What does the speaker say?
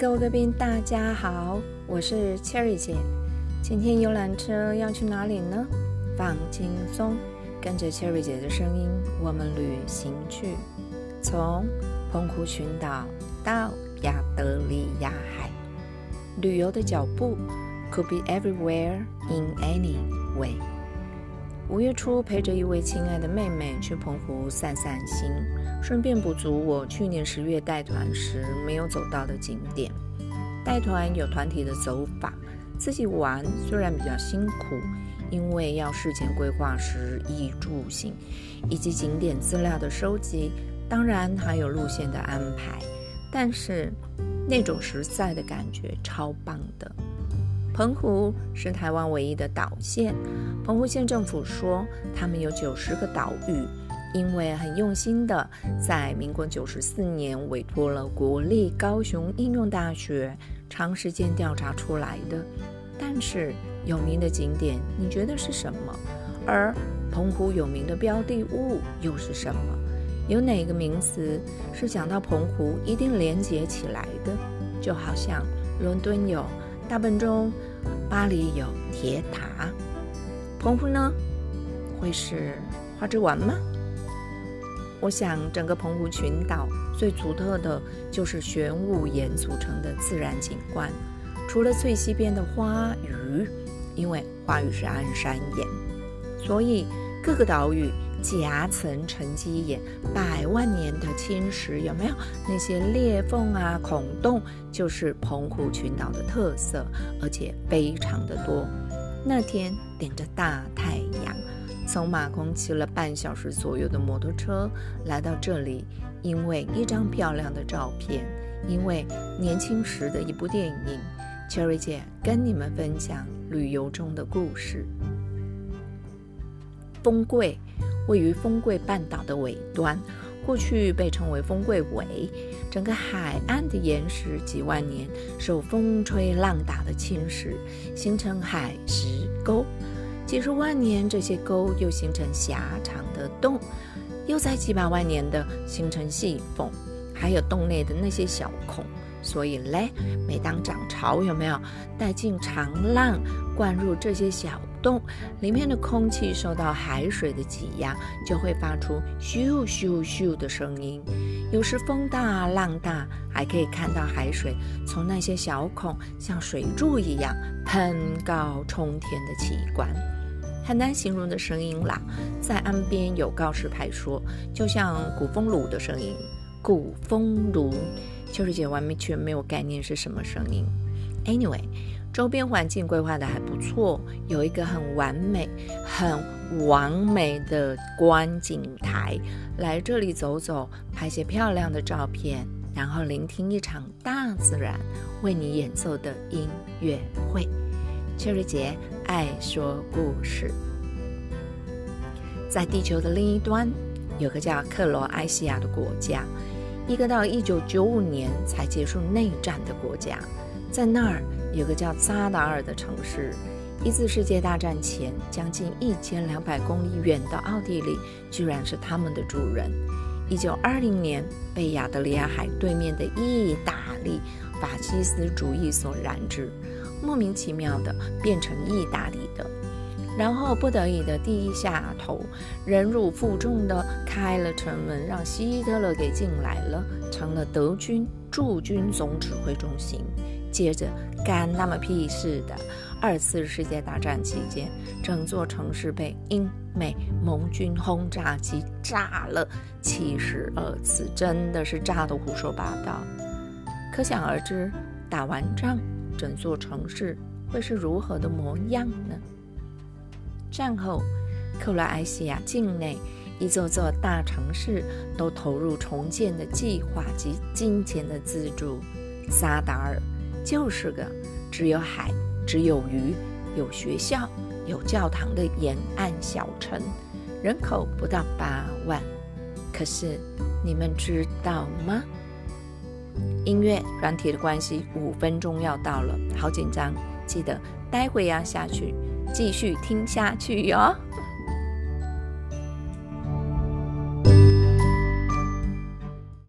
各位贵宾，大家好，我是 Cherry 姐。今天游览车要去哪里呢？放轻松，跟着 Cherry 姐的声音，我们旅行去。从澎湖群岛到亚德里亚海，旅游的脚步 could be everywhere in any way。五月初，陪着一位亲爱的妹妹去澎湖散散心，顺便补足我去年十月带团时没有走到的景点。带团有团体的走法，自己玩虽然比较辛苦，因为要事前规划食衣住行，以及景点资料的收集，当然还有路线的安排，但是那种实在的感觉超棒的。澎湖是台湾唯一的岛县。澎湖县政府说，他们有九十个岛屿，因为很用心的在民国九十四年委托了国立高雄应用大学长时间调查出来的。但是有名的景点，你觉得是什么？而澎湖有名的标的物又是什么？有哪个名词是讲到澎湖一定连接起来的？就好像伦敦有大笨钟。巴黎有铁塔，澎湖呢？会是花枝丸吗？我想，整个澎湖群岛最独特的就是玄武岩组成的自然景观。除了最西边的花屿，因为花屿是安山岩，所以各个岛屿。夹层沉积岩，百万年的侵蚀有没有？那些裂缝啊、孔洞，就是澎湖群岛的特色，而且非常的多。那天顶着大太阳，从马公骑了半小时左右的摩托车来到这里，因为一张漂亮的照片，因为年轻时的一部电影，Cherry 姐跟你们分享旅游中的故事。丰贵。位于丰贵半岛的尾端，过去被称为丰贵尾。整个海岸的岩石几万年受风吹浪打的侵蚀，形成海蚀沟。几十万年，这些沟又形成狭长的洞，又在几百万年的形成细缝，还有洞内的那些小孔。所以嘞，每当涨潮，有没有带进长浪灌入这些小洞，里面的空气受到海水的挤压，就会发出咻咻咻的声音。有时风大浪大，还可以看到海水从那些小孔像水柱一样喷高冲天的奇观，很难形容的声音啦。在岸边有告示牌说，就像鼓风炉的声音，鼓风炉。秋水姐完全没有概念是什么声音。Anyway，周边环境规划的还不错，有一个很完美、很完美的观景台，来这里走走，拍些漂亮的照片，然后聆听一场大自然为你演奏的音乐会。秋水姐爱说故事，在地球的另一端，有个叫克罗埃西亚的国家。一个到一九九五年才结束内战的国家，在那儿有个叫扎达尔的城市。一次世界大战前，将近一千两百公里远的奥地利，居然是他们的主人。一九二零年被亚得里亚海对面的意大利法西斯主义所染指，莫名其妙的变成意大利的。然后不得已的低下头，忍辱负重的开了城门，让希特勒给进来了，成了德军驻军总指挥中心。接着干那么屁事的，二次世界大战期间，整座城市被英美盟军轰炸机炸了七十二次，真的是炸得胡说八道。可想而知，打完仗，整座城市会是如何的模样呢？战后，克罗埃西亚境内一座座大城市都投入重建的计划及金钱的资助。萨达尔就是个只有海、只有鱼、有学校、有教堂的沿岸小城，人口不到八万。可是你们知道吗？音乐软体的关系，五分钟要到了，好紧张，记得待会要下去。继续听下去哟。